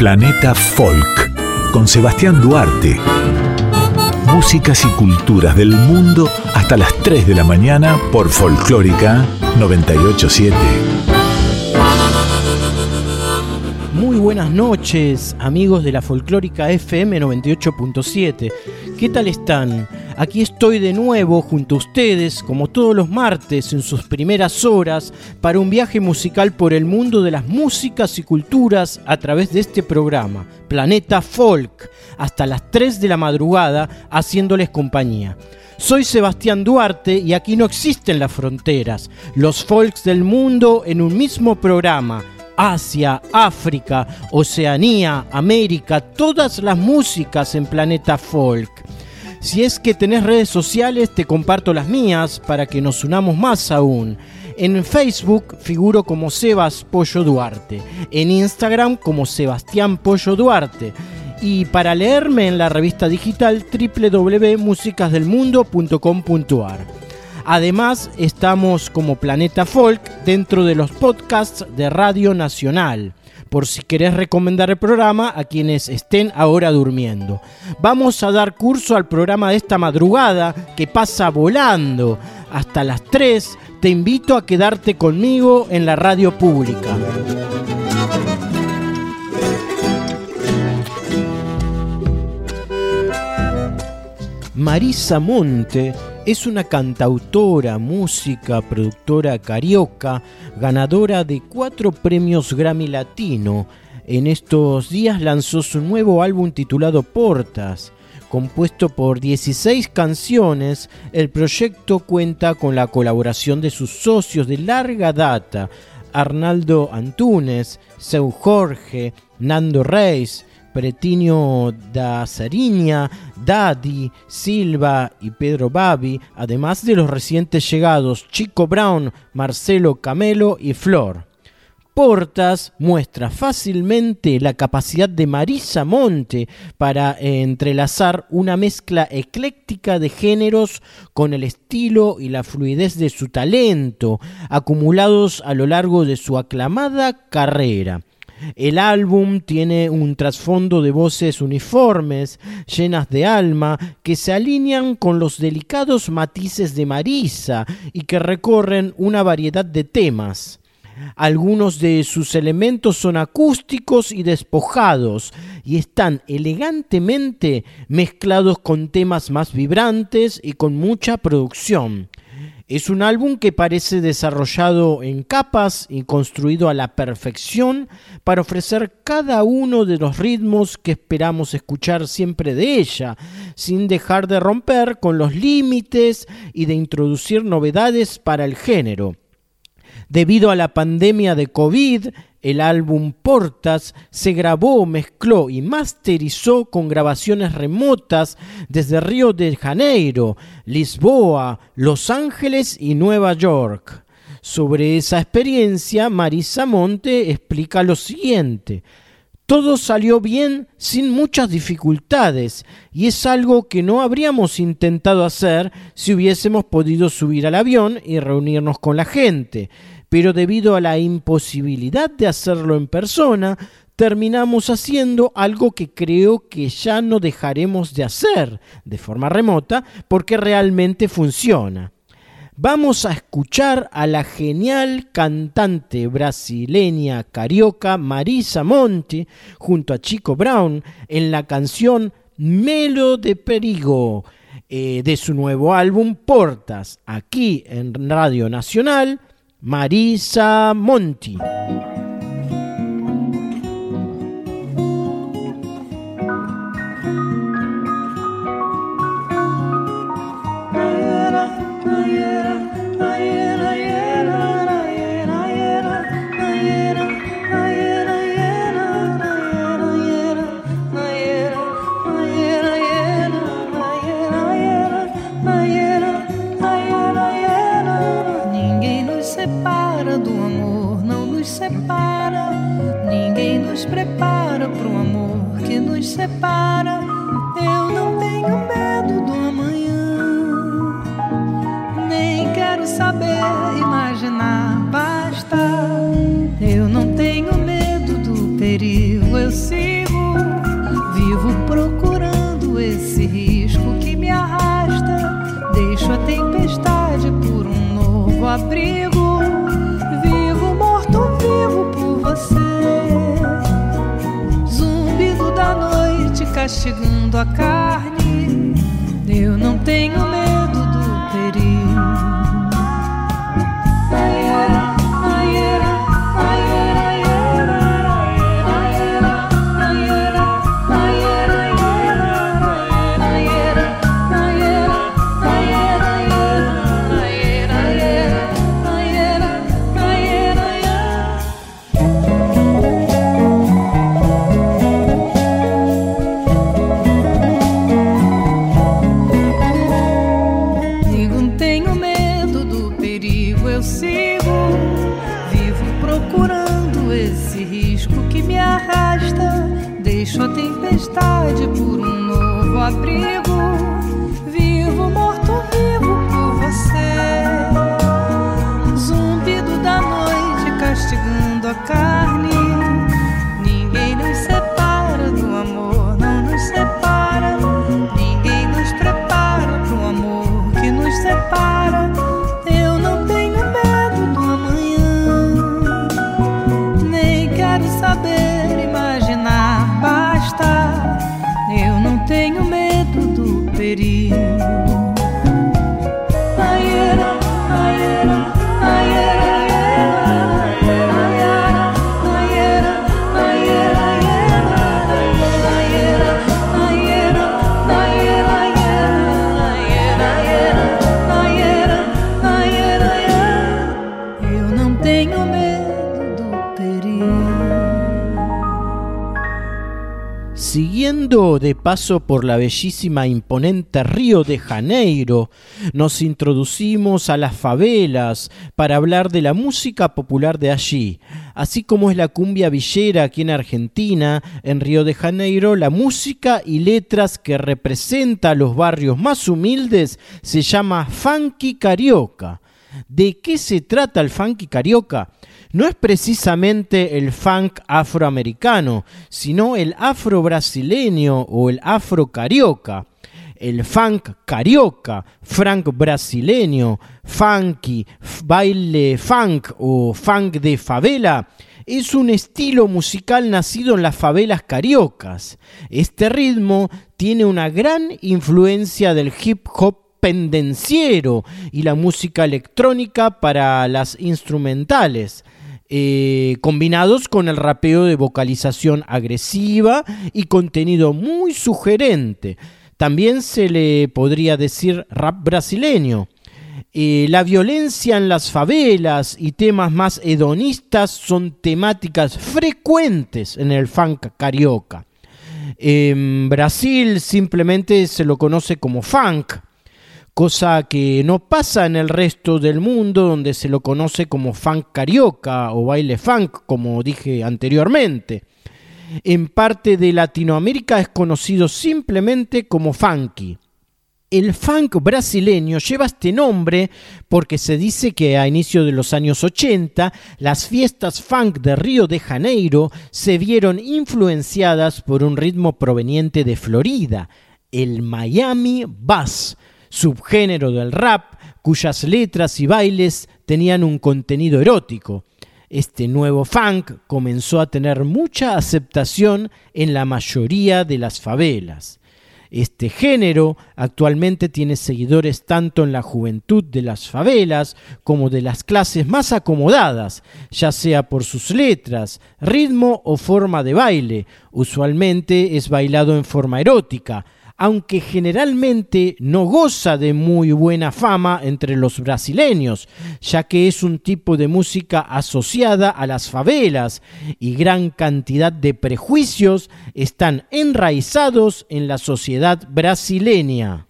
Planeta Folk con Sebastián Duarte. Músicas y culturas del mundo hasta las 3 de la mañana por Folclórica 987. Muy buenas noches, amigos de la Folclórica FM 98.7. ¿Qué tal están? Aquí estoy de nuevo junto a ustedes, como todos los martes en sus primeras horas, para un viaje musical por el mundo de las músicas y culturas a través de este programa, Planeta Folk, hasta las 3 de la madrugada, haciéndoles compañía. Soy Sebastián Duarte y aquí no existen las fronteras, los folks del mundo en un mismo programa Asia, África, Oceanía, América, todas las músicas en Planeta Folk. Si es que tenés redes sociales, te comparto las mías para que nos unamos más aún. En Facebook figuro como Sebas Pollo Duarte, en Instagram como Sebastián Pollo Duarte y para leerme en la revista digital www.musicasdelmundo.com.ar. Además, estamos como Planeta Folk dentro de los podcasts de Radio Nacional por si querés recomendar el programa a quienes estén ahora durmiendo. Vamos a dar curso al programa de esta madrugada que pasa volando. Hasta las 3 te invito a quedarte conmigo en la radio pública. Marisa Monte es una cantautora, música, productora carioca, ganadora de cuatro premios Grammy Latino. En estos días lanzó su nuevo álbum titulado Portas. Compuesto por 16 canciones, el proyecto cuenta con la colaboración de sus socios de larga data, Arnaldo Antunes, Seu Jorge, Nando Reis, Pretinio da Sariña, Daddy, Silva y Pedro Babi, además de los recientes llegados Chico Brown, Marcelo Camelo y Flor. Portas muestra fácilmente la capacidad de Marisa Monte para entrelazar una mezcla ecléctica de géneros con el estilo y la fluidez de su talento, acumulados a lo largo de su aclamada carrera. El álbum tiene un trasfondo de voces uniformes, llenas de alma, que se alinean con los delicados matices de Marisa y que recorren una variedad de temas. Algunos de sus elementos son acústicos y despojados y están elegantemente mezclados con temas más vibrantes y con mucha producción. Es un álbum que parece desarrollado en capas y construido a la perfección para ofrecer cada uno de los ritmos que esperamos escuchar siempre de ella, sin dejar de romper con los límites y de introducir novedades para el género. Debido a la pandemia de COVID, el álbum Portas se grabó, mezcló y masterizó con grabaciones remotas desde Río de Janeiro, Lisboa, Los Ángeles y Nueva York. Sobre esa experiencia, Marisa Monte explica lo siguiente. Todo salió bien sin muchas dificultades y es algo que no habríamos intentado hacer si hubiésemos podido subir al avión y reunirnos con la gente pero debido a la imposibilidad de hacerlo en persona, terminamos haciendo algo que creo que ya no dejaremos de hacer de forma remota porque realmente funciona. Vamos a escuchar a la genial cantante brasileña carioca Marisa Monte junto a Chico Brown en la canción Melo de Perigo eh, de su nuevo álbum Portas, aquí en Radio Nacional Marisa Monti. demora para um amor que nos separa. Eu não tenho medo do amanhã, nem quero saber imaginar. Basta, eu não tenho medo do perigo. Eu sigo, vivo procurando esse risco que me arrasta. Deixo a tempestade por um novo abrigo. Noite castigando a carne. Eu não tenho medo por la bellísima imponente Río de Janeiro, nos introducimos a las favelas para hablar de la música popular de allí, así como es la cumbia villera aquí en Argentina, en Río de Janeiro, la música y letras que representa a los barrios más humildes se llama funky carioca. ¿De qué se trata el funky carioca? no es precisamente el funk afroamericano, sino el afro-brasileño o el afro-carioca. El funk carioca, funk brasileño, funky, baile funk o funk de favela, es un estilo musical nacido en las favelas cariocas. Este ritmo tiene una gran influencia del hip hop pendenciero y la música electrónica para las instrumentales. Eh, combinados con el rapeo de vocalización agresiva y contenido muy sugerente. También se le podría decir rap brasileño. Eh, la violencia en las favelas y temas más hedonistas son temáticas frecuentes en el funk carioca. En Brasil simplemente se lo conoce como funk, cosa que no pasa en el resto del mundo donde se lo conoce como funk carioca o baile funk, como dije anteriormente. En parte de Latinoamérica es conocido simplemente como funky. El funk brasileño lleva este nombre porque se dice que a inicio de los años 80 las fiestas funk de Río de Janeiro se vieron influenciadas por un ritmo proveniente de Florida, el Miami Bass, subgénero del rap cuyas letras y bailes tenían un contenido erótico. Este nuevo funk comenzó a tener mucha aceptación en la mayoría de las favelas. Este género actualmente tiene seguidores tanto en la juventud de las favelas como de las clases más acomodadas, ya sea por sus letras, ritmo o forma de baile. Usualmente es bailado en forma erótica, aunque generalmente no goza de muy buena fama entre los brasileños, ya que es un tipo de música asociada a las favelas y gran cantidad de prejuicios están enraizados en la sociedad brasileña.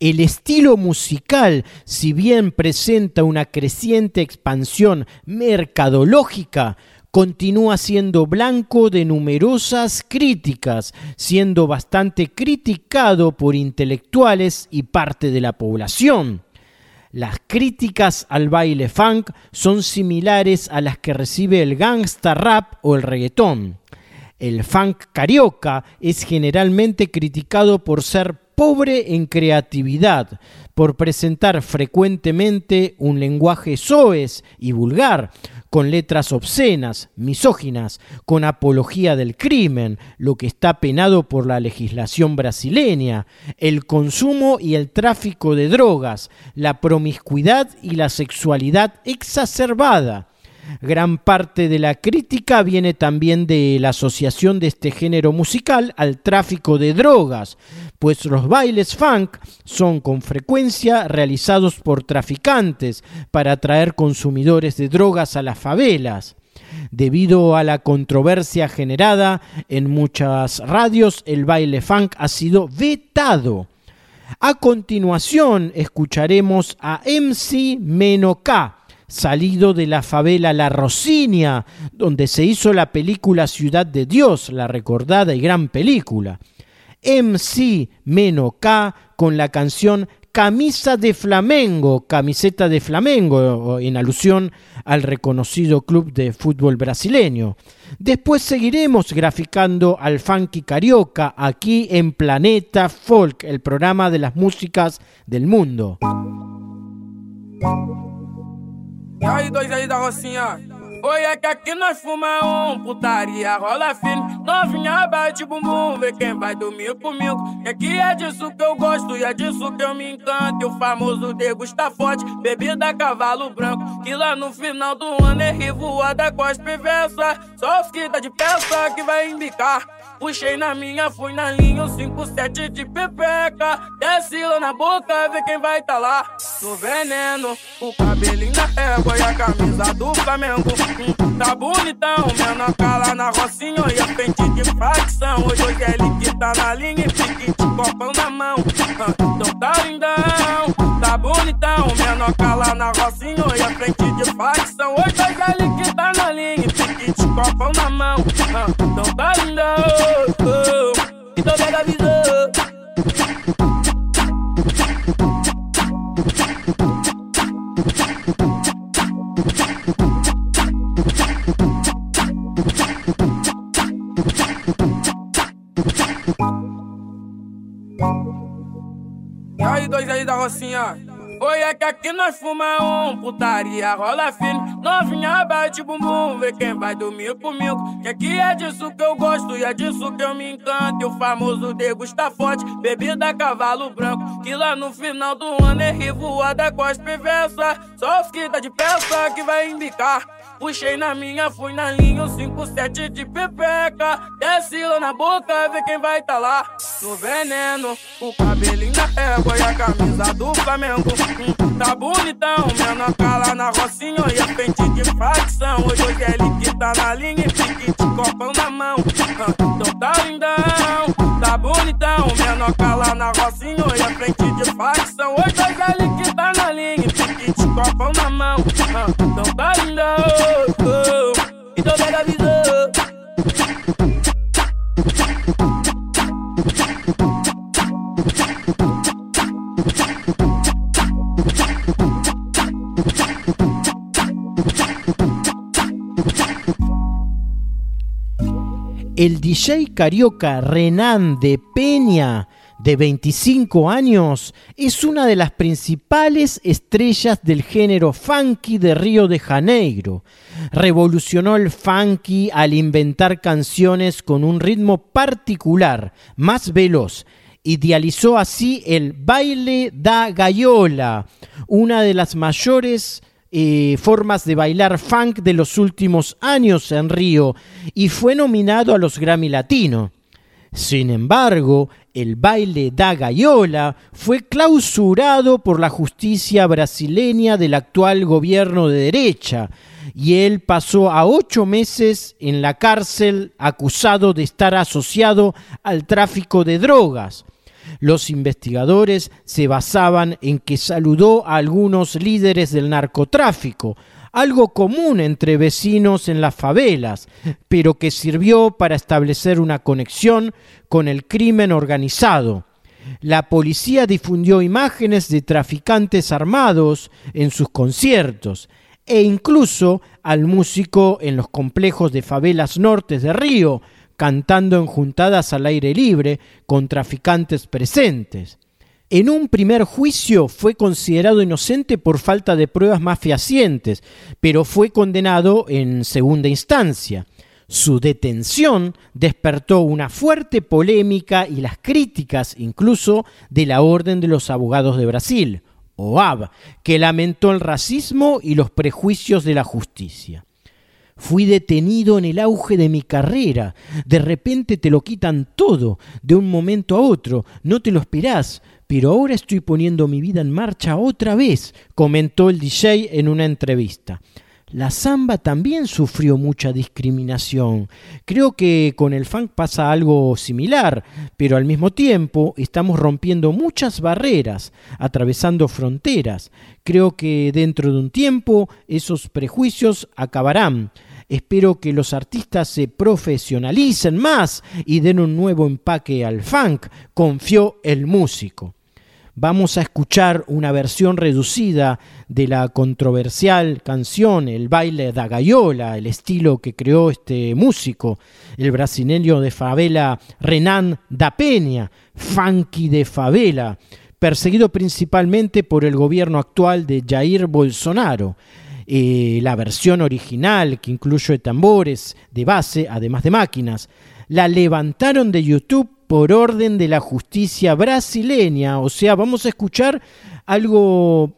El estilo musical, si bien presenta una creciente expansión mercadológica, continúa siendo blanco de numerosas críticas, siendo bastante criticado por intelectuales y parte de la población. Las críticas al baile funk son similares a las que recibe el gangsta rap o el reggaetón. El funk carioca es generalmente criticado por ser pobre en creatividad, por presentar frecuentemente un lenguaje soez y vulgar, con letras obscenas, misóginas, con apología del crimen, lo que está penado por la legislación brasileña, el consumo y el tráfico de drogas, la promiscuidad y la sexualidad exacerbada. Gran parte de la crítica viene también de la asociación de este género musical al tráfico de drogas, pues los bailes funk son con frecuencia realizados por traficantes para atraer consumidores de drogas a las favelas. Debido a la controversia generada en muchas radios, el baile funk ha sido vetado. A continuación escucharemos a MC K salido de la favela La Rosinia, donde se hizo la película Ciudad de Dios, la recordada y gran película. MC Meno K con la canción Camisa de Flamengo, camiseta de Flamengo, en alusión al reconocido club de fútbol brasileño. Después seguiremos graficando al funky carioca aquí en Planeta Folk, el programa de las músicas del mundo. E Rocinha? Oi, é que aqui nós fuma um, putaria rola fino. Novinha bate bumbum, vê quem vai dormir comigo. E aqui é disso que eu gosto e é disso que eu me encanto. E o famoso degusta forte, bebida cavalo branco. Que lá no final do ano é revoada com as perversas. Só que tá de peça que vai embicar. Puxei na minha, fui na linha, o 57 de pepeca. Desce lá na boca, vê quem vai tá lá. No veneno, o cabelinho da égua e a camisa do Flamengo. Tá bonitão, menor cala na rocinha e a frente de facção. Hoje, hoje é ele que tá na linha e pique de copão na mão. Então tá lindão, tá bonitão, menor cala na rocinha e a frente de facção. Hoje, hoje é ele que tá na linha e pique de copão na mão. Então tá lindão. Então pega a visão. E aí, dois aí da Rocinha? Oi, é que aqui nós fuma um, putaria rola fino. Novinha bate bumbum, vê quem vai dormir comigo. Que aqui é disso que eu gosto e é disso que eu me encanto. E o famoso degusta forte, bebida cavalo branco. Que lá no final do ano é revoada com as perversas. Só tá de peça que vai embicar. Puxei na minha, fui na linha, o 57 de pepeca. Desce lá na boca, vê quem vai tá lá. No veneno, o cabelinho da égua e a camisa do Flamengo. Tá bonitão, menor cala na rocinha e a frente de facção. Hoje, hoje é ele que tá na linha e pique de copão na mão. Então tá lindão, tá bonitão, menor cala na rocinha e a de facção. Hoje, hoje é ele que tá na linha e pique de copão na mão. A visão. el DJ carioca Renan de Peña, de 25 años, es una de las principales estrellas del género funky de Río de Janeiro. Revolucionó el funky al inventar canciones con un ritmo particular, más veloz. Idealizó así el baile da gaiola, una de las mayores eh, formas de bailar funk de los últimos años en Río y fue nominado a los Grammy Latino. Sin embargo, el baile da Gaiola fue clausurado por la justicia brasileña del actual gobierno de derecha y él pasó a ocho meses en la cárcel acusado de estar asociado al tráfico de drogas. Los investigadores se basaban en que saludó a algunos líderes del narcotráfico, algo común entre vecinos en las favelas, pero que sirvió para establecer una conexión con el crimen organizado. La policía difundió imágenes de traficantes armados en sus conciertos e incluso al músico en los complejos de favelas nortes de Río, cantando en juntadas al aire libre con traficantes presentes. En un primer juicio fue considerado inocente por falta de pruebas más fehacientes, pero fue condenado en segunda instancia. Su detención despertó una fuerte polémica y las críticas incluso de la Orden de los Abogados de Brasil, OAB, que lamentó el racismo y los prejuicios de la justicia. Fui detenido en el auge de mi carrera. De repente te lo quitan todo, de un momento a otro. No te lo esperás, pero ahora estoy poniendo mi vida en marcha otra vez, comentó el DJ en una entrevista. La samba también sufrió mucha discriminación. Creo que con el funk pasa algo similar, pero al mismo tiempo estamos rompiendo muchas barreras, atravesando fronteras. Creo que dentro de un tiempo esos prejuicios acabarán. Espero que los artistas se profesionalicen más y den un nuevo empaque al funk, confió el músico vamos a escuchar una versión reducida de la controversial canción El baile da gaiola, el estilo que creó este músico, el brasileño de favela Renan da Peña, funky de favela, perseguido principalmente por el gobierno actual de Jair Bolsonaro. Eh, la versión original, que incluye tambores de base, además de máquinas, la levantaron de YouTube por orden de la justicia brasileña. O sea, vamos a escuchar algo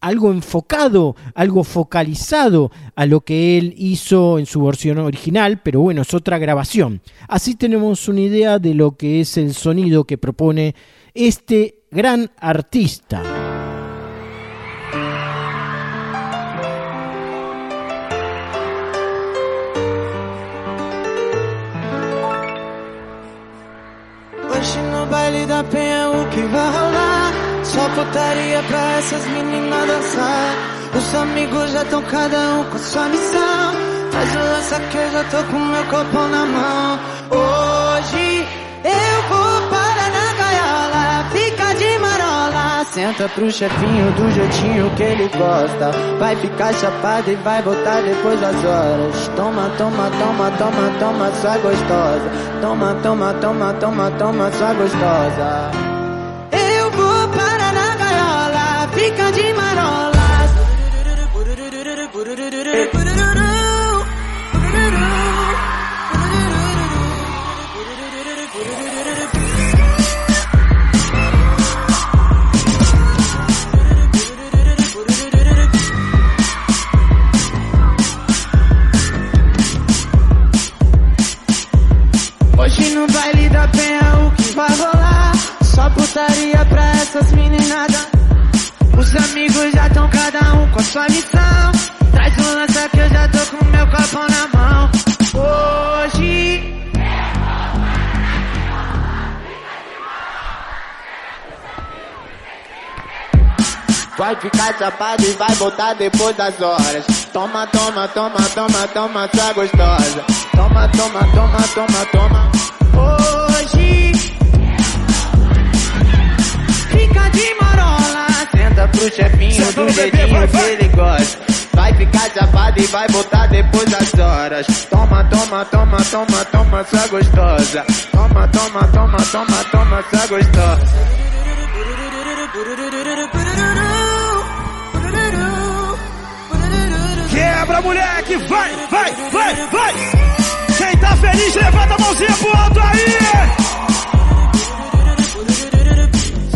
algo enfocado, algo focalizado a lo que él hizo en su versión original, pero bueno, es otra grabación. Así tenemos una idea de lo que es el sonido que propone este gran artista. Só putaria pra essas meninas dançar. Os amigos já estão cada um com sua missão. Faz o lança que eu já tô com meu copo na mão. Hoje eu vou para na gaiola, fica de marola. Senta pro chefinho do jeitinho que ele gosta. Vai ficar chapado e vai voltar depois das horas. Toma, toma, toma, toma, toma, sua gostosa. Toma, toma, toma, toma, toma, sua gostosa. Hoje no baile da penha o que vai rolar? Só putaria pra essas meninadas. Os amigos já estão cada um com sua missão. Lança que eu já tô com meu copo na mão. Hoje. Vai ficar chapado e vai voltar depois das horas. Toma, toma, toma, toma, toma, sua gostosa. Toma, toma, toma, toma, toma. Hoje. Fica de marola. Senta pro chefinho do jeitinho ficar chapado e vai voltar depois das horas. Toma, toma, toma, toma, toma, sua gostosa. Toma, toma, toma, toma, toma, sua gostosa. Quebra, moleque! Vai, vai, vai, vai! Quem tá feliz, levanta a mãozinha pro alto aí!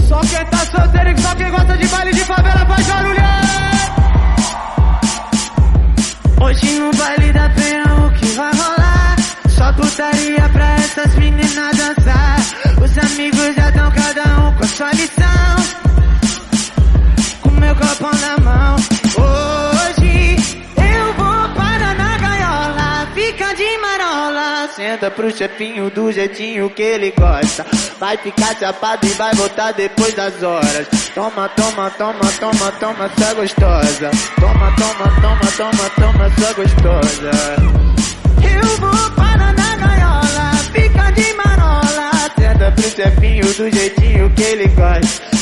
Só quem tá solteiro e só quem gosta de baile de favela faz barulho! Hoje no baile da penha o que vai rolar? Só putaria pra essas meninas dançar. Os amigos já estão cada um com sua lição. Com meu copo na mão. Hoje Senta pro chefinho do jeitinho que ele gosta. Vai ficar chapado e vai voltar depois das horas. Toma, toma, toma, toma, toma, sua gostosa. Toma, toma, toma, toma, toma, sua gostosa. Eu vou para na gaiola, fica de marola. Senta pro chefinho do jeitinho que ele gosta.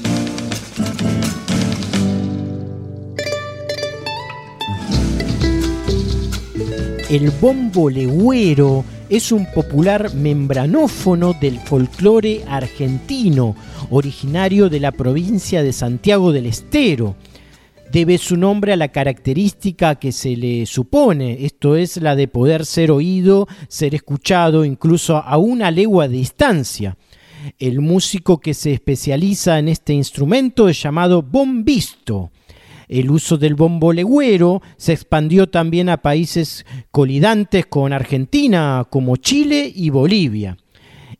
El bombo legüero es un popular membranófono del folclore argentino, originario de la provincia de Santiago del Estero debe su nombre a la característica que se le supone, esto es la de poder ser oído, ser escuchado incluso a una legua de distancia. El músico que se especializa en este instrumento es llamado bombisto. El uso del bombo legüero se expandió también a países colidantes con Argentina como Chile y Bolivia.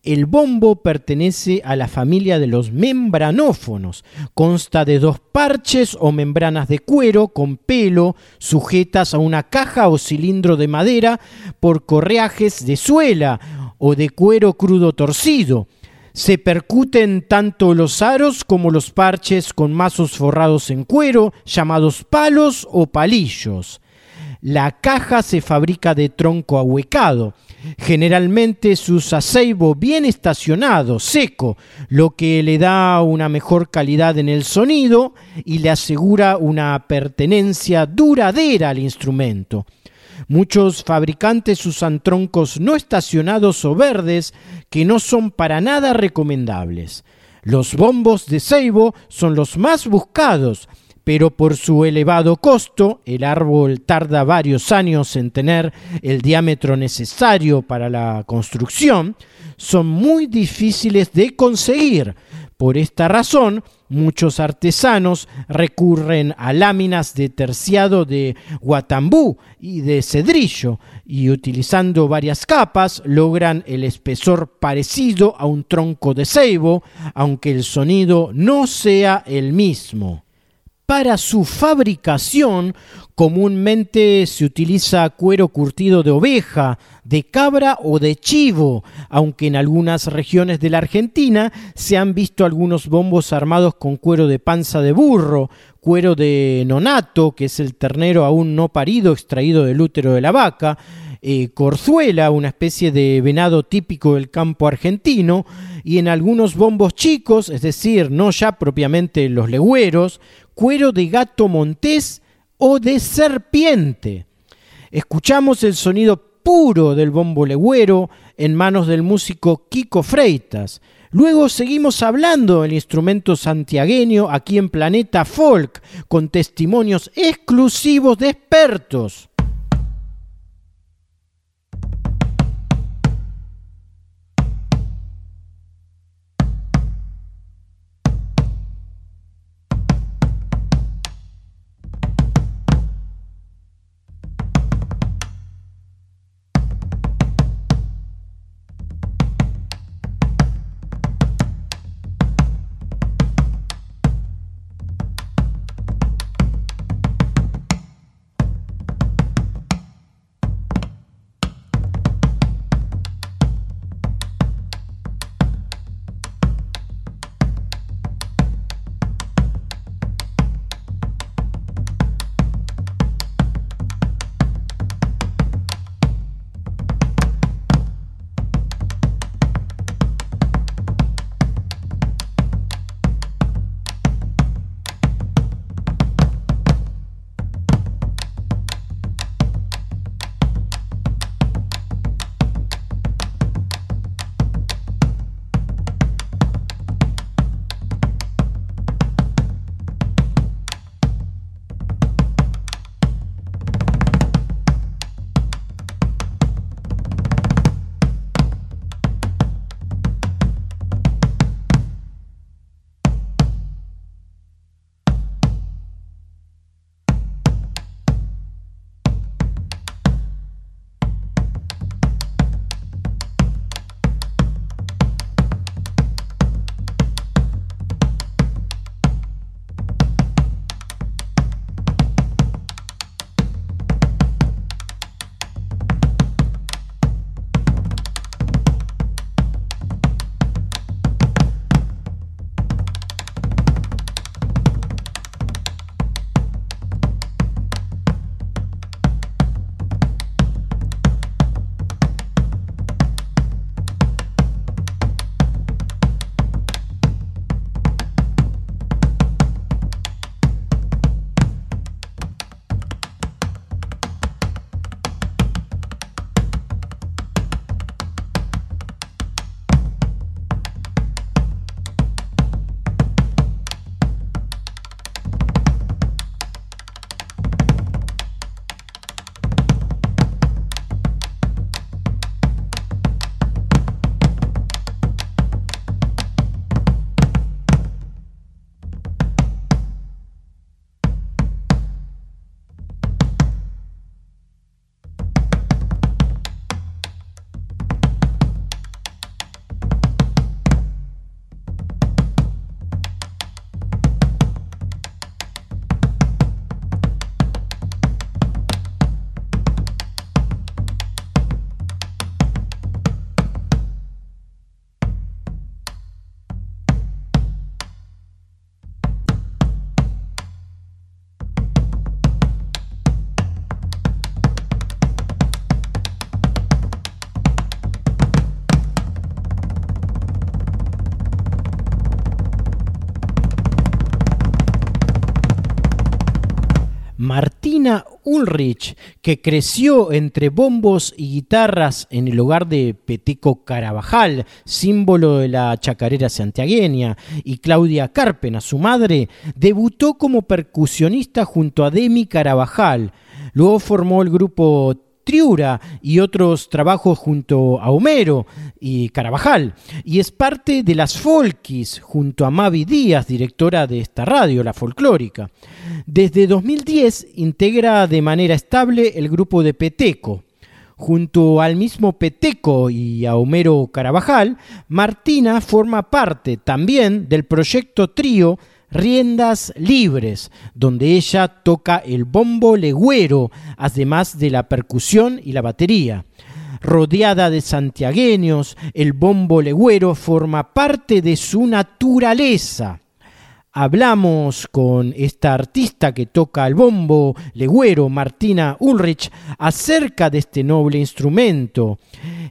El bombo pertenece a la familia de los membranófonos. Consta de dos parches o membranas de cuero con pelo sujetas a una caja o cilindro de madera por correajes de suela o de cuero crudo torcido. Se percuten tanto los aros como los parches con mazos forrados en cuero, llamados palos o palillos. La caja se fabrica de tronco ahuecado. Generalmente es un aceibo bien estacionado, seco, lo que le da una mejor calidad en el sonido y le asegura una pertenencia duradera al instrumento. Muchos fabricantes usan troncos no estacionados o verdes que no son para nada recomendables. Los bombos de ceibo son los más buscados, pero por su elevado costo, el árbol tarda varios años en tener el diámetro necesario para la construcción, son muy difíciles de conseguir. Por esta razón, muchos artesanos recurren a láminas de terciado de guatambú y de cedrillo y utilizando varias capas logran el espesor parecido a un tronco de ceibo, aunque el sonido no sea el mismo. Para su fabricación comúnmente se utiliza cuero curtido de oveja, de cabra o de chivo, aunque en algunas regiones de la Argentina se han visto algunos bombos armados con cuero de panza de burro, cuero de nonato, que es el ternero aún no parido extraído del útero de la vaca, eh, corzuela, una especie de venado típico del campo argentino, y en algunos bombos chicos, es decir, no ya propiamente los legüeros, cuero de gato montés o de serpiente. Escuchamos el sonido puro del bombo legüero en manos del músico Kiko Freitas. Luego seguimos hablando del instrumento santiagueño aquí en Planeta Folk, con testimonios exclusivos de expertos. Ulrich, que creció entre bombos y guitarras en el hogar de Peteco Carabajal, símbolo de la chacarera santiagueña, y Claudia Carpena, su madre, debutó como percusionista junto a Demi Carabajal. Luego formó el grupo Triura y otros trabajos junto a Homero y Carabajal. Y es parte de las Folkis junto a Mavi Díaz, directora de esta radio, la folclórica. Desde 2010 integra de manera estable el grupo de Peteco. Junto al mismo Peteco y a Homero Carabajal, Martina forma parte también del proyecto Trío Riendas Libres, donde ella toca el bombo legüero, además de la percusión y la batería. Rodeada de santiagueños, el bombo legüero forma parte de su naturaleza hablamos con esta artista que toca el bombo legüero, Martina Ulrich, acerca de este noble instrumento.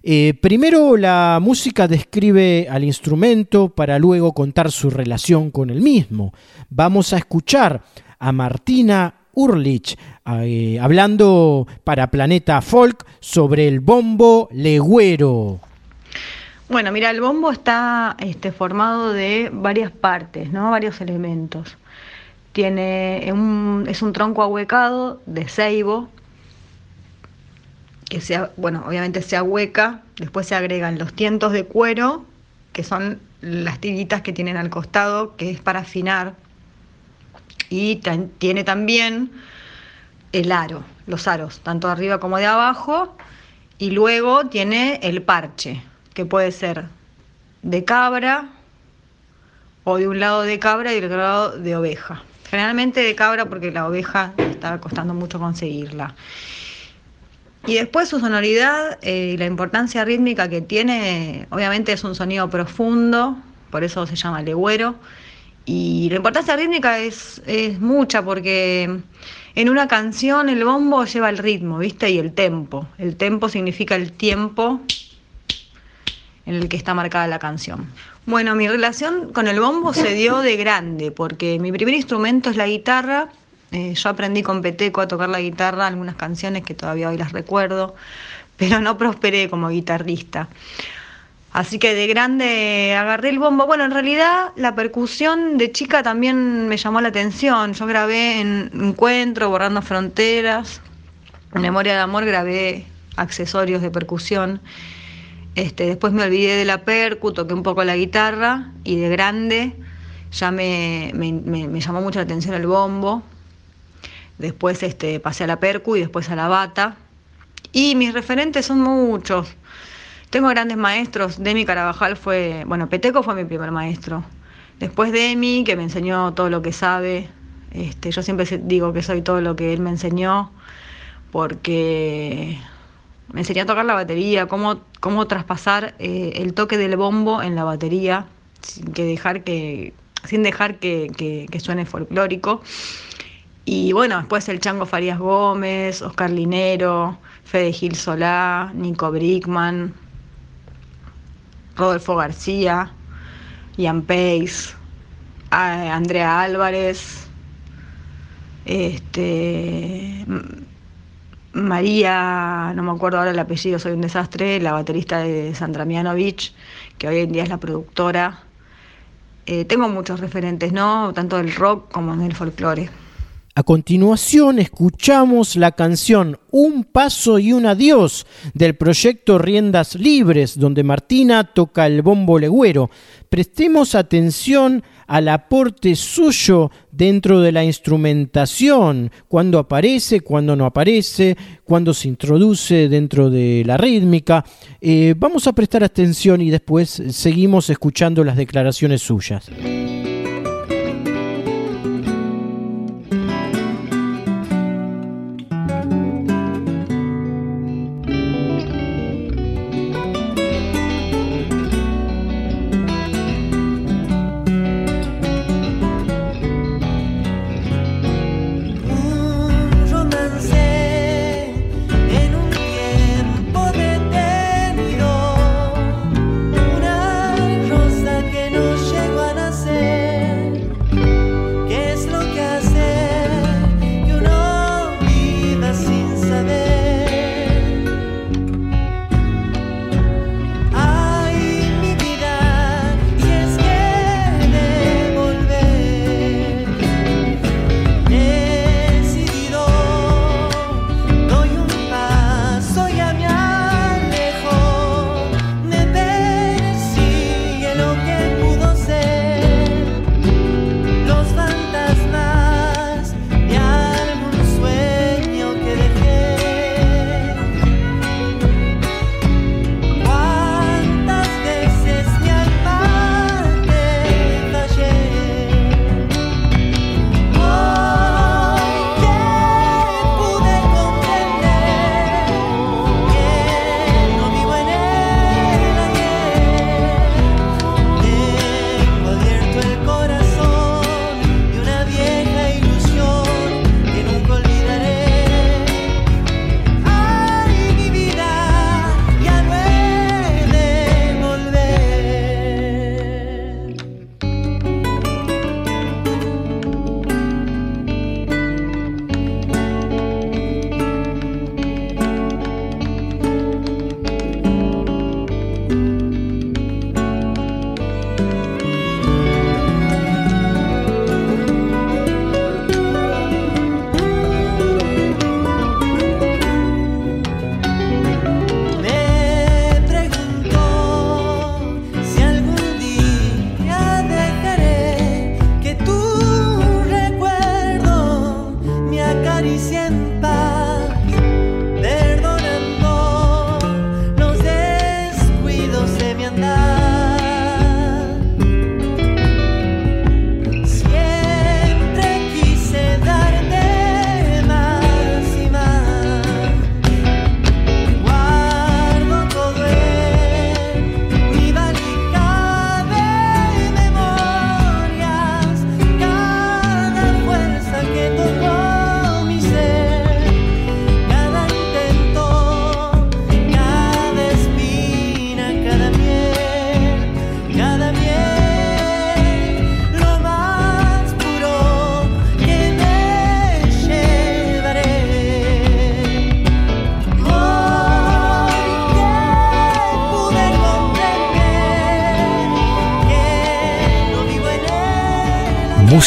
Eh, primero la música describe al instrumento para luego contar su relación con el mismo. Vamos a escuchar a Martina Urlich eh, hablando para Planeta Folk sobre el bombo legüero. Bueno, mira, el bombo está este, formado de varias partes, ¿no? Varios elementos. Tiene es un tronco ahuecado de ceibo, que se, bueno, obviamente se ahueca, después se agregan los tientos de cuero, que son las tiritas que tienen al costado, que es para afinar, y tiene también el aro, los aros, tanto de arriba como de abajo, y luego tiene el parche, que puede ser de cabra o de un lado de cabra y del otro lado de oveja. Generalmente de cabra porque la oveja está costando mucho conseguirla. Y después su sonoridad eh, y la importancia rítmica que tiene, obviamente es un sonido profundo, por eso se llama legüero. Y la importancia rítmica es, es mucha porque en una canción el bombo lleva el ritmo, ¿viste? Y el tempo. El tempo significa el tiempo en el que está marcada la canción. Bueno, mi relación con el bombo se dio de grande, porque mi primer instrumento es la guitarra. Eh, yo aprendí con Peteco a tocar la guitarra, algunas canciones que todavía hoy las recuerdo, pero no prosperé como guitarrista. Así que de grande agarré el bombo. Bueno, en realidad la percusión de chica también me llamó la atención. Yo grabé en Encuentro, Borrando Fronteras, Memoria de Amor grabé accesorios de percusión este, después me olvidé de la percu, toqué un poco la guitarra y de grande ya me, llamó mucho la atención el bombo. Después este, pasé a la percu y después a la bata. Y mis referentes son muchos. Tengo grandes maestros. Demi Carabajal fue, bueno, Peteco fue mi primer maestro. Después Demi, que me enseñó todo lo que sabe. Este, yo siempre digo que soy todo lo que él me enseñó, porque me enseñó a tocar la batería, cómo, cómo traspasar eh, el toque del bombo en la batería, sin, que dejar que, sin dejar que, suene folclórico. Y bueno, después el Chango Farías Gómez, Oscar Linero, Fede Gil Solá, Nico Brickman, Rodolfo García, Ian Pace, Andrea Álvarez, este María, no me acuerdo ahora el apellido, soy un desastre, la baterista de Sandra Mianovich, que hoy en día es la productora. Eh, tengo muchos referentes, ¿no? Tanto del rock como del folclore. A continuación escuchamos la canción Un paso y un adiós del proyecto Riendas Libres, donde Martina toca el bombo legüero. Prestemos atención al aporte suyo dentro de la instrumentación, cuando aparece, cuando no aparece, cuando se introduce dentro de la rítmica. Eh, vamos a prestar atención y después seguimos escuchando las declaraciones suyas.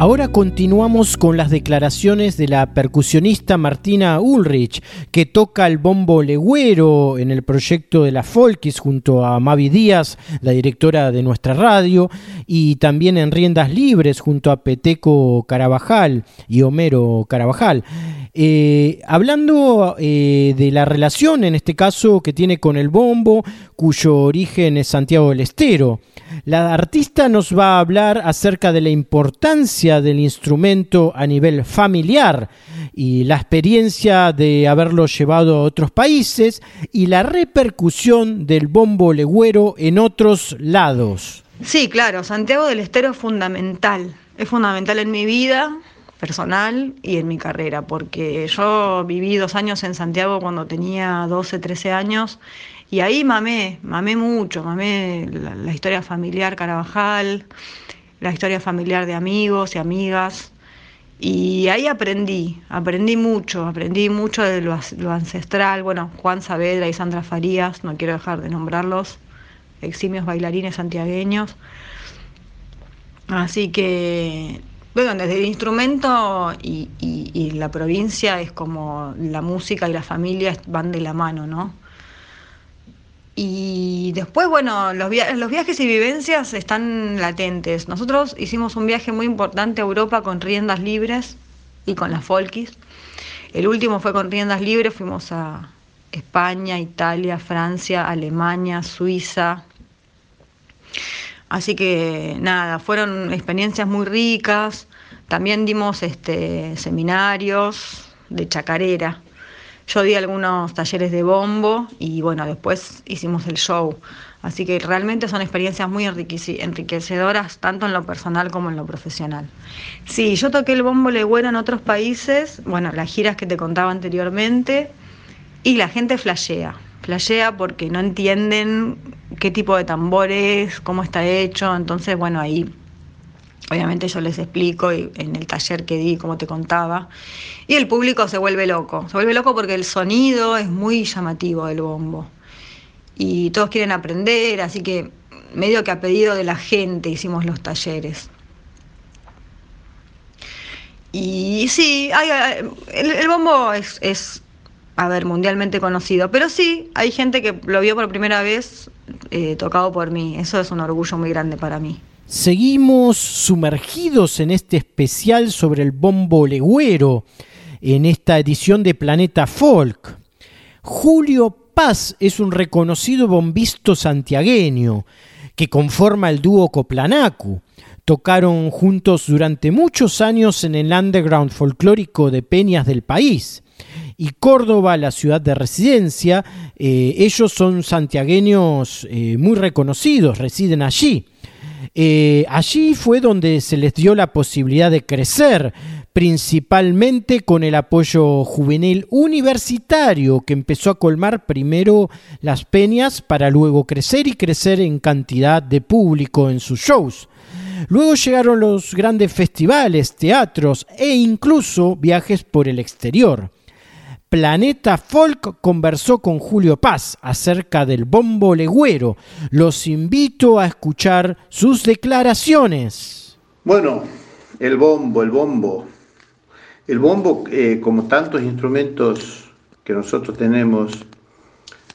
Ahora continuamos con las declaraciones de la percusionista Martina Ulrich, que toca el bombo legüero en el proyecto de la Folkis junto a Mavi Díaz, la directora de nuestra radio, y también en Riendas Libres junto a Peteco Carabajal y Homero Carabajal. Eh, hablando eh, de la relación, en este caso, que tiene con el bombo, cuyo origen es Santiago del Estero. La artista nos va a hablar acerca de la importancia del instrumento a nivel familiar y la experiencia de haberlo llevado a otros países y la repercusión del bombo legüero en otros lados. Sí, claro, Santiago del Estero es fundamental, es fundamental en mi vida personal y en mi carrera, porque yo viví dos años en Santiago cuando tenía 12, 13 años y ahí mamé, mamé mucho, mamé la, historia familiar Carabajal, la historia familiar de amigos y amigas. Y ahí aprendí, aprendí mucho, aprendí mucho de lo, ancestral. Bueno, Juan Saavedra y Sandra Farías, no quiero dejar de nombrarlos, eximios bailarines santiagueños. Así que, bueno, desde el instrumento y, y la provincia es como la música y la familia van de la mano, ¿no? Y después, bueno, los, viajes y vivencias están latentes. Nosotros hicimos un viaje muy importante a Europa con riendas libres y con las Folkis. El último fue con riendas libres, fuimos a España, Italia, Francia, Alemania, Suiza. Así que nada, fueron experiencias muy ricas. También dimos este, seminarios de chacarera yo di algunos talleres de bombo y bueno, después hicimos el show. Así que realmente son experiencias muy enriquecedoras, tanto en lo personal como en lo profesional. Sí, yo toqué el bombo legüero en otros países, bueno, las giras que te contaba anteriormente, y la gente flashea. Flashea porque no entienden qué tipo de tambores, cómo está hecho, entonces, bueno, ahí Obviamente yo les explico en el taller que di, como te contaba, y el público se vuelve loco. Se vuelve loco porque el sonido es muy llamativo del bombo. Y todos quieren aprender, así que medio que a pedido de la gente hicimos los talleres. Y sí, el, bombo es, a ver, mundialmente conocido, pero sí, hay gente que lo vio por primera vez eh, tocado por mí. Eso es un orgullo muy grande para mí. Seguimos sumergidos en este especial sobre el bombo legüero, en esta edición de Planeta Folk. Julio Paz es un reconocido bombisto santiagueño que conforma el dúo Coplanacu. Tocaron juntos durante muchos años en el underground folclórico de peñas del país. Y Córdoba, la ciudad de residencia, eh, ellos son santiagueños eh, muy reconocidos, residen allí. Eh, allí fue donde se les dio la posibilidad de crecer, principalmente con el apoyo juvenil universitario que empezó a colmar primero las peñas para luego crecer y crecer en cantidad de público en sus shows. Luego llegaron los grandes festivales, teatros e incluso viajes por el exterior. Planeta Folk conversó con Julio Paz acerca del bombo legüero. Los invito a escuchar sus declaraciones. Bueno, el bombo, el bombo. El bombo, eh, como tantos instrumentos que nosotros tenemos,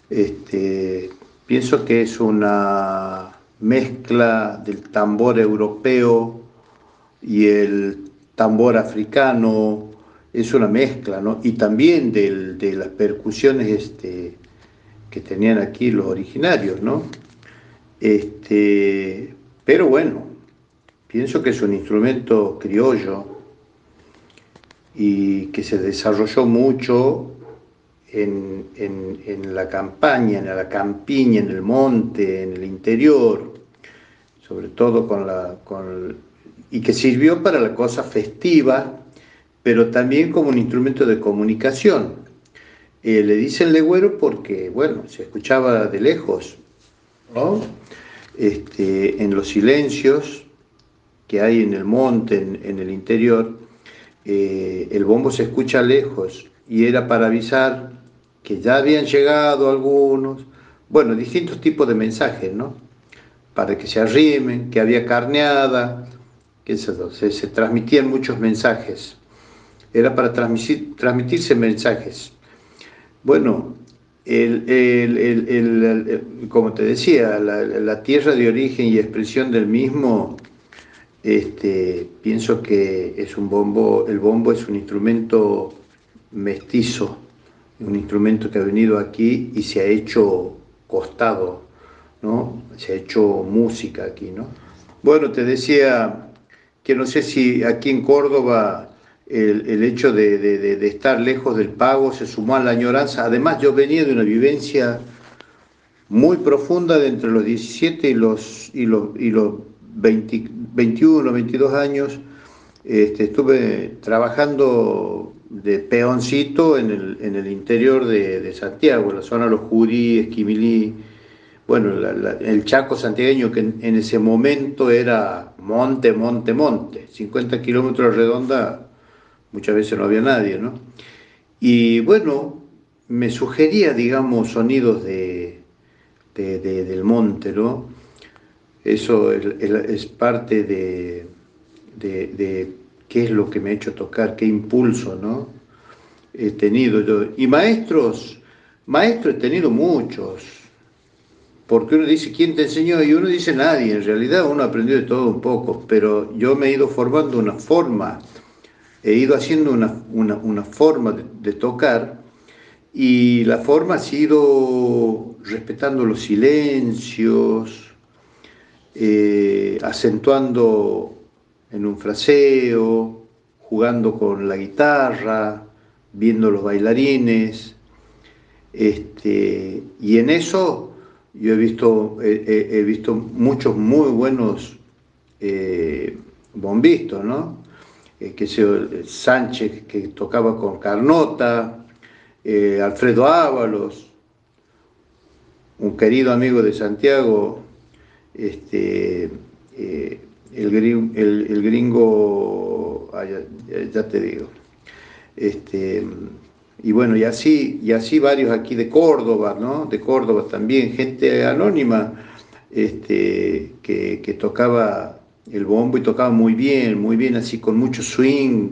este, pienso que es una mezcla del tambor europeo y el tambor africano es una mezcla, ¿no? Y también de las percusiones este, que tenían aquí los originarios, ¿no? Este, pero bueno, pienso que es un instrumento criollo y que se desarrolló mucho en, la campaña, en la campiña, en el monte, en el interior, sobre todo con la... Con, y que sirvió para la cosa festiva pero también como un instrumento de comunicación. Eh, le dicen legüero porque, bueno, se escuchaba de lejos, ¿no? este, en los silencios que hay en el monte, en, el interior, eh, el bombo se escucha lejos y era para avisar que ya habían llegado algunos, bueno, distintos tipos de mensajes, ¿no? Para que se arrimen, que había carneada, que se, se, transmitían muchos mensajes. Era para transmitir, transmitirse mensajes. Bueno, el, como te decía, la, tierra de origen y expresión del mismo, este, pienso que es un bombo, el bombo es un instrumento mestizo, un instrumento que ha venido aquí y se ha hecho costado, ¿no? Se ha hecho música aquí, ¿no? Bueno, te decía que no sé si aquí en Córdoba el, hecho de, estar lejos del pago se sumó a la añoranza. Además, yo venía de una vivencia muy profunda de entre los 17 y los, y los, y los 21, 22 años. Este, estuve trabajando de peoncito en el, en el interior de, Santiago, en la zona de los Jurí, Esquimilí, bueno, el Chaco santiagueño que en, ese momento era monte, monte, monte, 50 kilómetros redonda, muchas veces no había nadie, ¿no? Y bueno, me sugería, digamos, sonidos de, del monte, ¿no? Eso es, parte de, de, qué es lo que me ha hecho tocar, qué impulso, ¿no? He tenido yo. Y maestros, maestros he tenido muchos, porque uno dice, ¿quién te enseñó? Y uno dice, nadie, en realidad uno aprendió de todo un poco, pero yo me he ido formando una forma he ido haciendo una, forma de, tocar y la forma ha sido respetando los silencios, eh, acentuando en un fraseo, jugando con la guitarra, viendo los bailarines. Este, y en eso yo he visto, he, visto muchos muy buenos eh, bombistas, ¿no? Eh, que se, Sánchez que tocaba con Carnota, eh, Alfredo Ábalos, un querido amigo de Santiago, este, eh, el, gringo, ah, ya, te digo, este, y bueno, y así, y así varios aquí de Córdoba, ¿no? De Córdoba también, gente anónima este, que, que tocaba el bombo y tocaba muy bien, muy bien, así con mucho swing,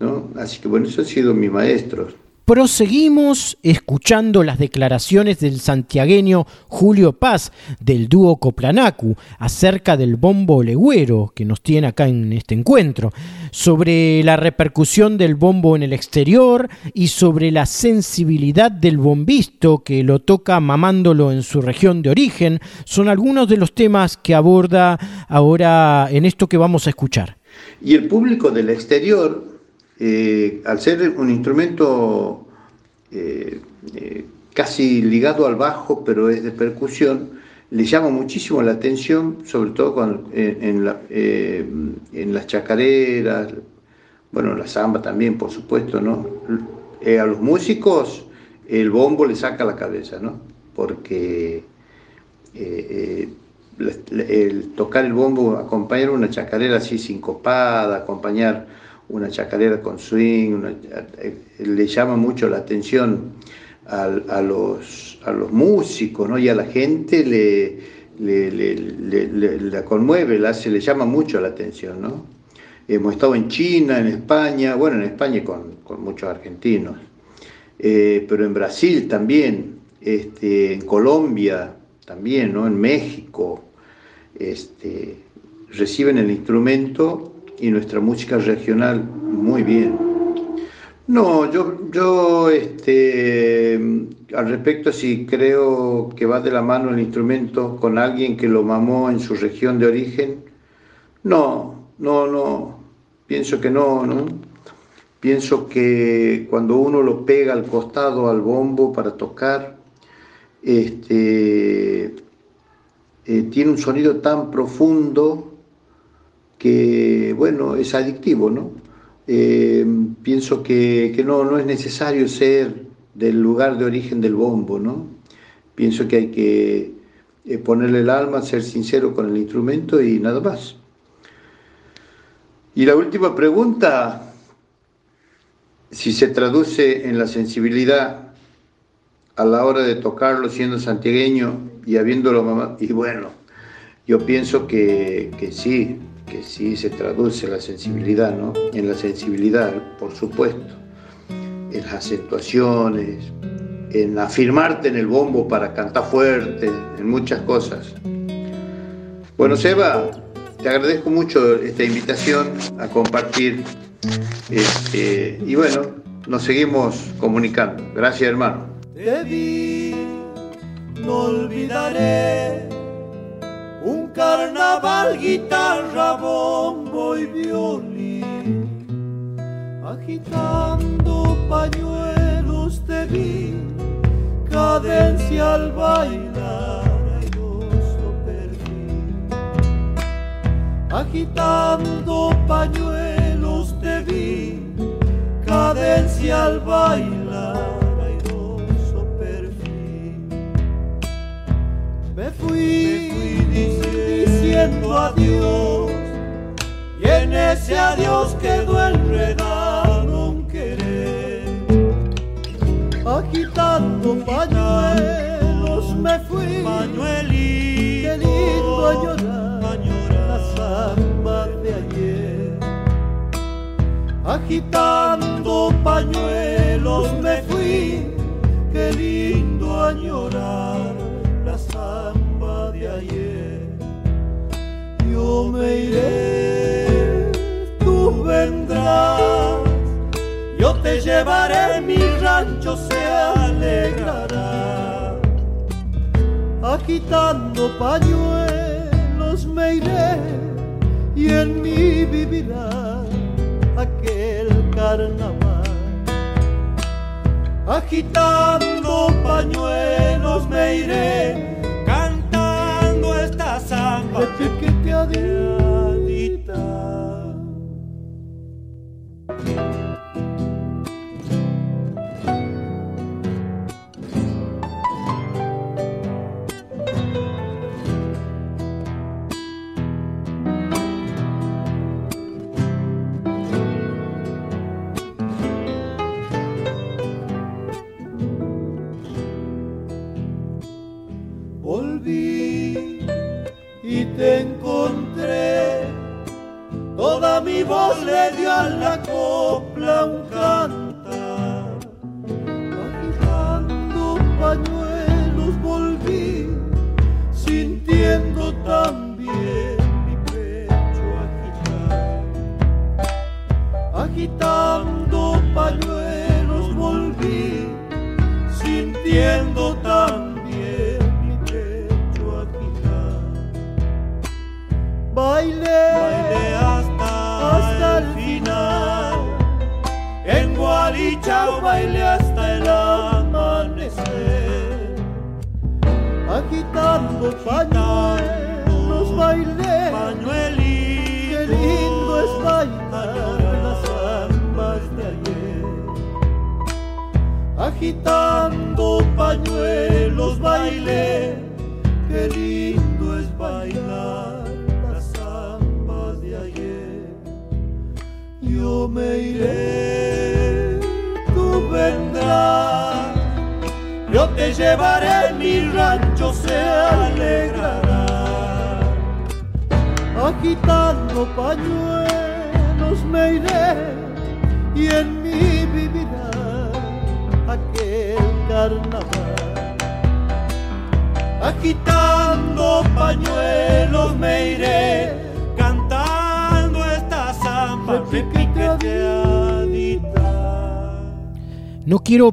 ¿no? Así que bueno, eso ha sido mi maestro. Proseguimos escuchando las declaraciones del santiagueño Julio Paz del dúo Coplanacu acerca del bombo legüero que nos tiene acá en este encuentro, sobre la repercusión del bombo en el exterior y sobre la sensibilidad del bombisto que lo toca mamándolo en su región de origen, son algunos de los temas que aborda ahora en esto que vamos a escuchar. Y el público del exterior eh, al ser un instrumento eh, eh, casi ligado al bajo, pero es de percusión, le llama muchísimo la atención, sobre todo en, las chacareras, bueno, la samba también, por supuesto, ¿no? a los músicos el bombo le saca la cabeza, ¿no? Porque el tocar el bombo, acompañar una chacarera así sincopada, acompañar una chacarera con swing, le llama mucho la atención a, los, a los músicos ¿no? y a la gente le, le, la conmueve, la le llama mucho la atención. ¿no? Hemos estado en China, en España, bueno, en España con, con muchos argentinos, eh, pero en Brasil también, este, en Colombia también, ¿no? en México, este, reciben el instrumento y nuestra música regional muy bien. No, yo, yo este, al respecto si creo que va de la mano el instrumento con alguien que lo mamó en su región de origen. No, no, no, pienso que no, ¿no? Pienso que cuando uno lo pega al costado al bombo para tocar, este, eh, tiene un sonido tan profundo que, bueno, es adictivo, ¿no? Eh, pienso que, no, no es necesario ser del lugar de origen del bombo, ¿no? Pienso que hay que, eh, ponerle el alma, ser sincero con el instrumento y nada más. Y la última pregunta, si se traduce en la sensibilidad a la hora de tocarlo siendo santiagueño y habiéndolo mamá, y bueno, yo pienso que, que sí, que sí se traduce la sensibilidad, ¿no? En la sensibilidad, por supuesto, en las acentuaciones, en afirmarte en el bombo para cantar fuerte, en muchas cosas. Bueno, Seba, te agradezco mucho esta invitación a compartir este, y bueno, nos seguimos comunicando. Gracias, hermano. Te no olvidaré carnaval, guitarra, bombo y violín, agitando pañuelos te vi, cadencia al bailar, airoso perfil, agitando pañuelos te vi, cadencia al bailar. perfil. Me fui, diciendo adiós. Y en ese adiós quedó enredado un querer. Agitando pañuelos me fui, pañuelito, qué lindo a llorar, la samba de ayer. Agitando pañuelos me fui, qué lindo a llorar Yo me iré, tú vendrás, yo te llevaré, mi rancho se alegrará. Agitando pañuelos me iré y en mí vivirá aquel carnaval. Agitando pañuelos me iré, samba chiquiteadita. Volví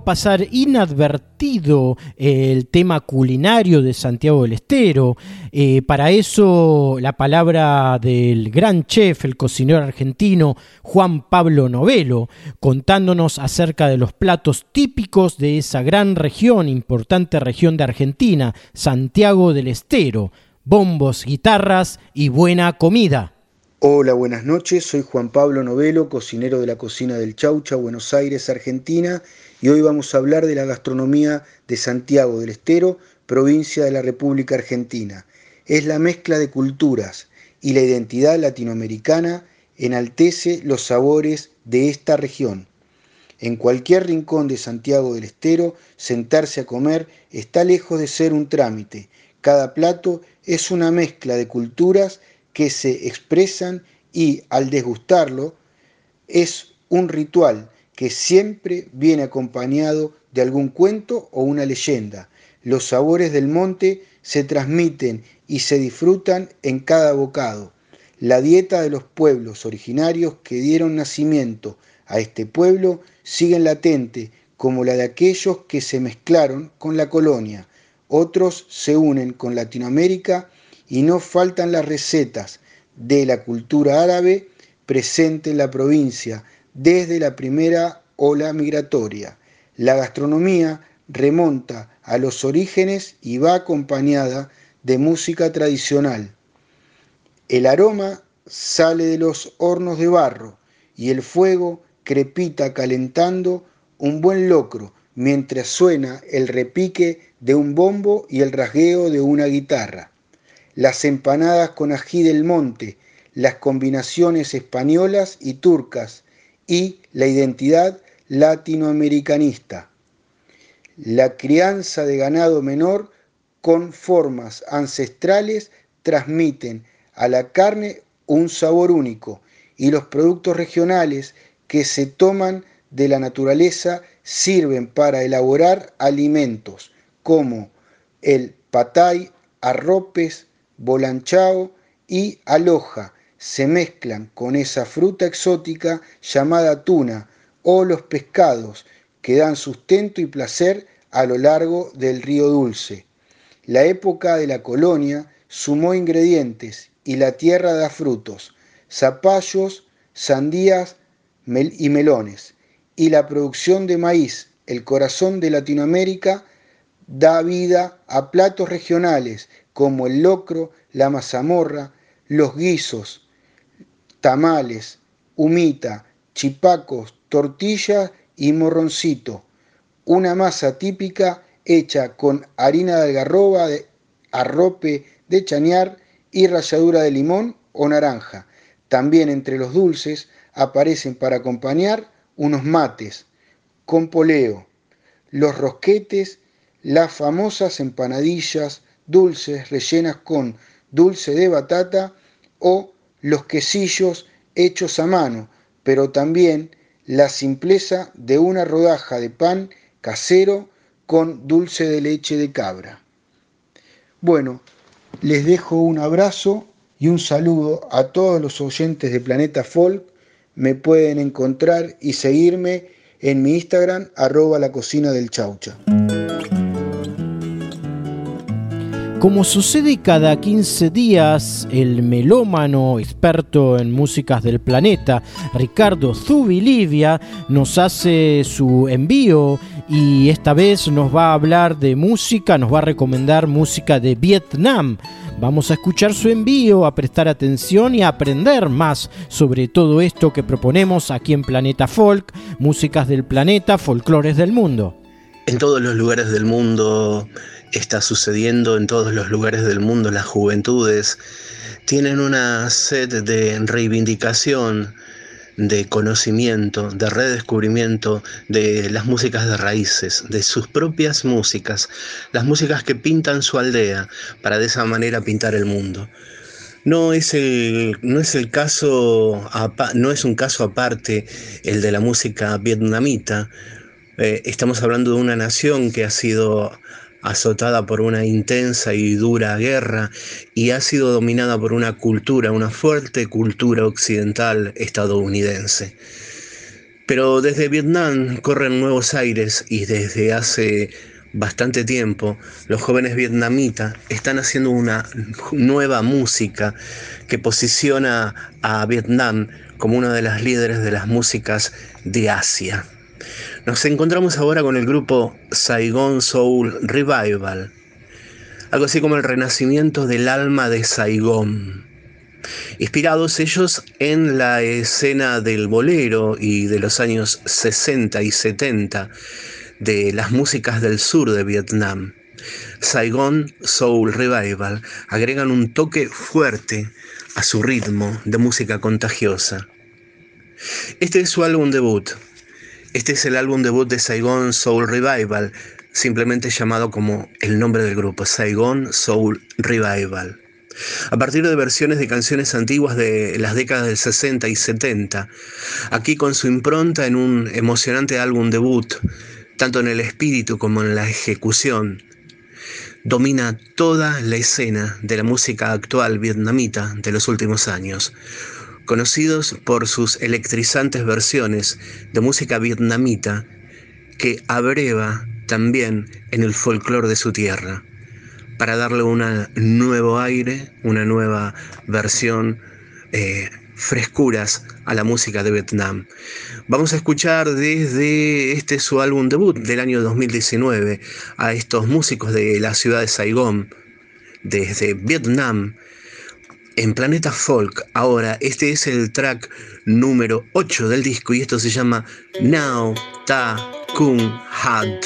Pasar inadvertido el tema culinario de Santiago del Estero. Eh, para eso la palabra del gran chef, el cocinero argentino Juan Pablo Novelo, contándonos acerca de los platos típicos de esa gran región, importante región de Argentina, Santiago del Estero. Bombos, guitarras y buena comida. Hola, buenas noches. Soy Juan Pablo Novelo, cocinero de la cocina del Chaucha, Buenos Aires, Argentina, y hoy vamos a hablar de la gastronomía de Santiago del Estero provincia de la República Argentina. Es la mezcla de culturas y la identidad latinoamericana enaltece los sabores de esta región. En cualquier rincón de Santiago del Estero, sentarse a comer está lejos de ser un trámite. Cada plato es una mezcla de culturas que se expresan y al desgustarlo es un ritual que siempre viene acompañado de algún cuento o una leyenda. Los sabores del monte se transmiten y se disfrutan en cada bocado. La dieta de los pueblos originarios que dieron nacimiento a este pueblo sigue latente, como la de aquellos que se mezclaron con la colonia. Otros se unen con Latinoamérica y no faltan las recetas de la cultura árabe presente en la provincia desde la primera ola migratoria. La gastronomía remonta a los orígenes y va acompañada de música tradicional. El aroma sale de los hornos de barro y el fuego crepita calentando un buen locro mientras suena el repique de un bombo y el rasgueo de una guitarra. Las empanadas con ají del monte, las combinaciones españolas y turcas y la identidad latinoamericanista. La crianza de ganado menor con formas ancestrales transmiten a la carne un sabor único y los productos regionales que se toman de la naturaleza sirven para elaborar alimentos como el patay, arropes, bolanchao y aloja. Se mezclan con esa fruta exótica llamada tuna o los pescados que dan sustento y placer a lo largo del río Dulce. La época de la colonia sumó ingredientes y la tierra da frutos, zapallos, sandías y melones. Y la producción de maíz, el corazón de Latinoamérica, da vida a platos regionales como el locro, la mazamorra, los guisos, tamales, humita, chipacos, tortilla y morroncito. Una masa típica hecha con harina de algarroba, de arrope de chañar y ralladura de limón o naranja. También entre los dulces aparecen para acompañar unos mates con poleo, los rosquetes, las famosas empanadillas dulces rellenas con dulce de batata o los quesillos hechos a mano, pero también la simpleza de una rodaja de pan casero con dulce de leche de cabra. Bueno, les dejo un abrazo y un saludo a todos los oyentes de Planeta Folk. Me pueden encontrar y seguirme en mi Instagram, arroba la cocina del chaucha. Como sucede cada 15 días, el melómano experto en músicas del planeta, Ricardo Zubilivia, nos hace su envío y esta vez nos va a hablar de música, nos va a recomendar música de Vietnam. Vamos a escuchar su envío, a prestar atención y a aprender más sobre todo esto que proponemos aquí en Planeta Folk, músicas del planeta, folclores del mundo. En todos los lugares del mundo está sucediendo en todos los lugares del mundo. Las juventudes tienen una sed de reivindicación, de conocimiento, de redescubrimiento de las músicas de raíces, de sus propias músicas, las músicas que pintan su aldea para de esa manera pintar el mundo. No es el, no es el caso, no es un caso aparte el de la música vietnamita. Eh, estamos hablando de una nación que ha sido azotada por una intensa y dura guerra y ha sido dominada por una cultura, una fuerte cultura occidental estadounidense. Pero desde Vietnam corren nuevos aires y desde hace bastante tiempo los jóvenes vietnamitas están haciendo una nueva música que posiciona a Vietnam como una de las líderes de las músicas de Asia. Nos encontramos ahora con el grupo Saigon Soul Revival, algo así como el renacimiento del alma de Saigón. Inspirados ellos en la escena del bolero y de los años 60 y 70 de las músicas del sur de Vietnam. Saigon Soul Revival agregan un toque fuerte a su ritmo de música contagiosa. Este es su álbum debut. Este es el álbum debut de Saigon Soul Revival, simplemente llamado como el nombre del grupo, Saigon Soul Revival. A partir de versiones de canciones antiguas de las décadas del 60 y 70, aquí con su impronta en un emocionante álbum debut, tanto en el espíritu como en la ejecución, domina toda la escena de la música actual vietnamita de los últimos años, conocidos por sus electrizantes versiones de música vietnamita que abreva también en el folclore de su tierra, para darle un nuevo aire, una nueva versión eh, frescuras a la música de Vietnam. Vamos a escuchar desde este su álbum debut del año 2019 a estos músicos de la ciudad de Saigón, desde Vietnam, en Planeta Folk. Ahora, este es el track número 8 del disco y esto se llama Now Ta Kung Had.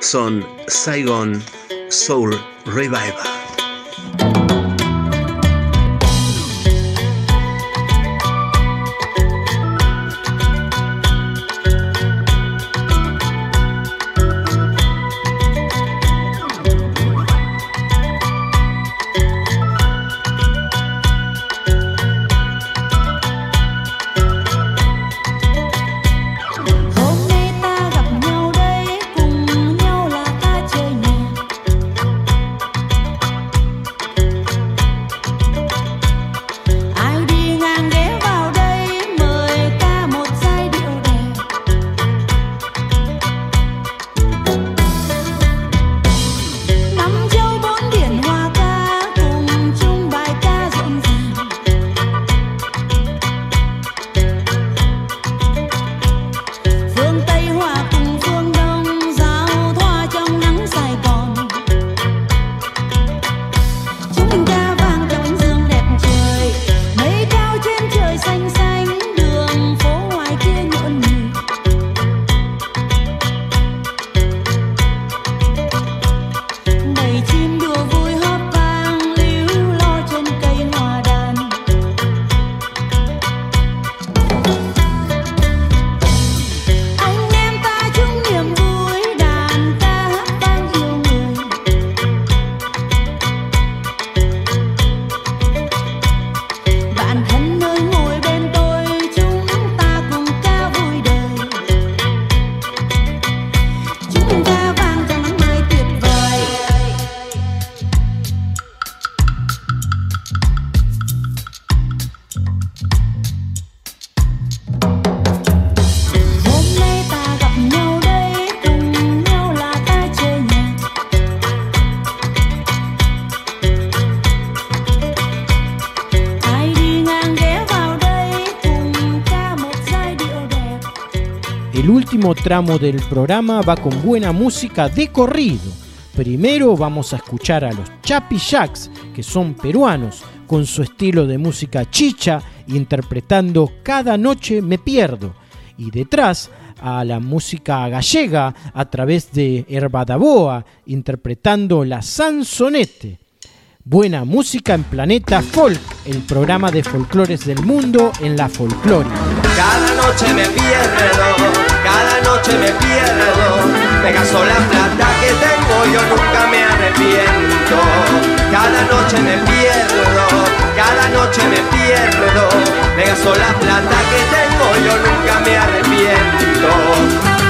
Son Saigon Soul Revival. Tramo del programa va con buena música de corrido. Primero vamos a escuchar a los Chapi Jacks, que son peruanos, con su estilo de música chicha, interpretando Cada noche me pierdo. Y detrás a la música gallega a través de Herbadaboa, interpretando la Sansonete. Buena música en Planeta Folk, el programa de folclores del mundo en la folclórica. Cada noche me pierdo cada noche me pierdo, me gasto la plata que tengo, yo nunca me arrepiento. Cada noche me pierdo, cada noche me pierdo, me gasto la plata que tengo, yo nunca me arrepiento.